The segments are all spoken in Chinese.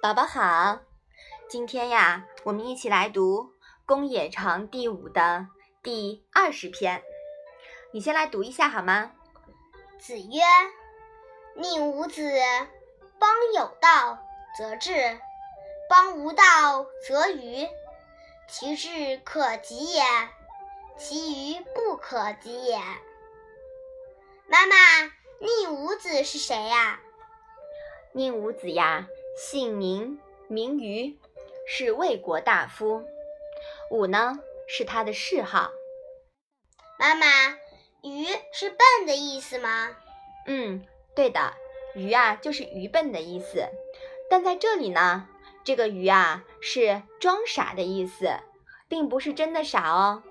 宝宝好，今天呀，我们一起来读《公冶长》第五的第二十篇。你先来读一下好吗？子曰：“宁武子，邦有道则治，邦无道则愚。其志可及也，其愚不可及也。”妈妈，宁武子是谁呀？宁武子呀，姓宁，名瑜，是魏国大夫。武呢，是他的谥号。妈妈，愚是笨的意思吗？嗯，对的，愚啊就是愚笨的意思。但在这里呢，这个愚啊是装傻的意思，并不是真的傻哦。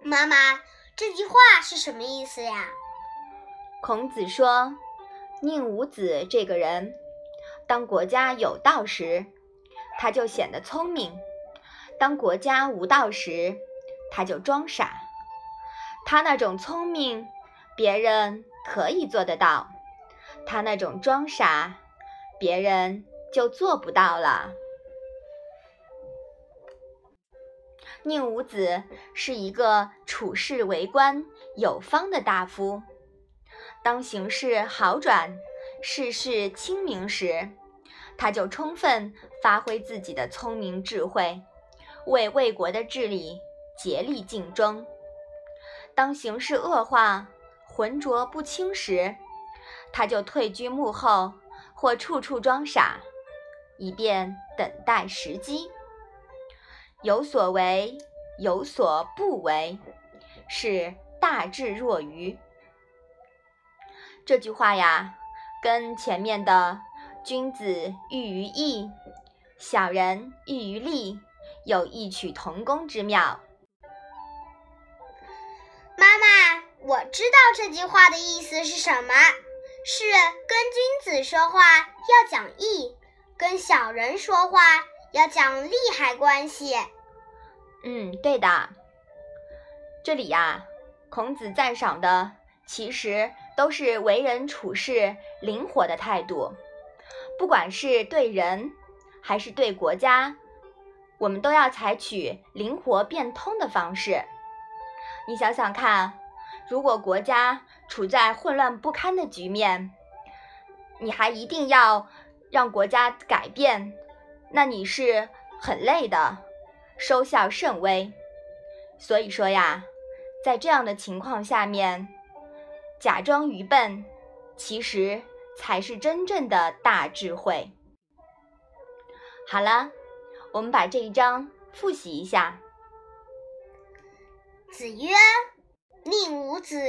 妈妈，这句话是什么意思呀？孔子说。宁武子这个人，当国家有道时，他就显得聪明；当国家无道时，他就装傻。他那种聪明，别人可以做得到；他那种装傻，别人就做不到了。宁武子是一个处事为官有方的大夫。当形势好转、世事清明时，他就充分发挥自己的聪明智慧，为魏国的治理竭力尽忠；当形势恶化、浑浊不清时，他就退居幕后或处处装傻，以便等待时机。有所为，有所不为，是大智若愚。这句话呀，跟前面的“君子喻于义，小人喻于利”有异曲同工之妙。妈妈，我知道这句话的意思是什么，是跟君子说话要讲义，跟小人说话要讲利害关系。嗯，对的。这里呀，孔子赞赏的其实。都是为人处事灵活的态度，不管是对人还是对国家，我们都要采取灵活变通的方式。你想想看，如果国家处在混乱不堪的局面，你还一定要让国家改变，那你是很累的，收效甚微。所以说呀，在这样的情况下面。假装愚笨，其实才是真正的大智慧。好了，我们把这一章复习一下。子曰：“宁无子，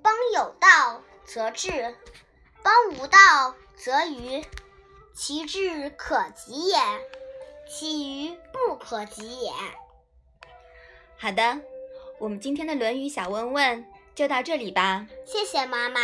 邦有道则治，邦无道则愚。其志可及也，其愚不可及也。”好的，我们今天的《论语》小问问。就到这里吧，谢谢妈妈。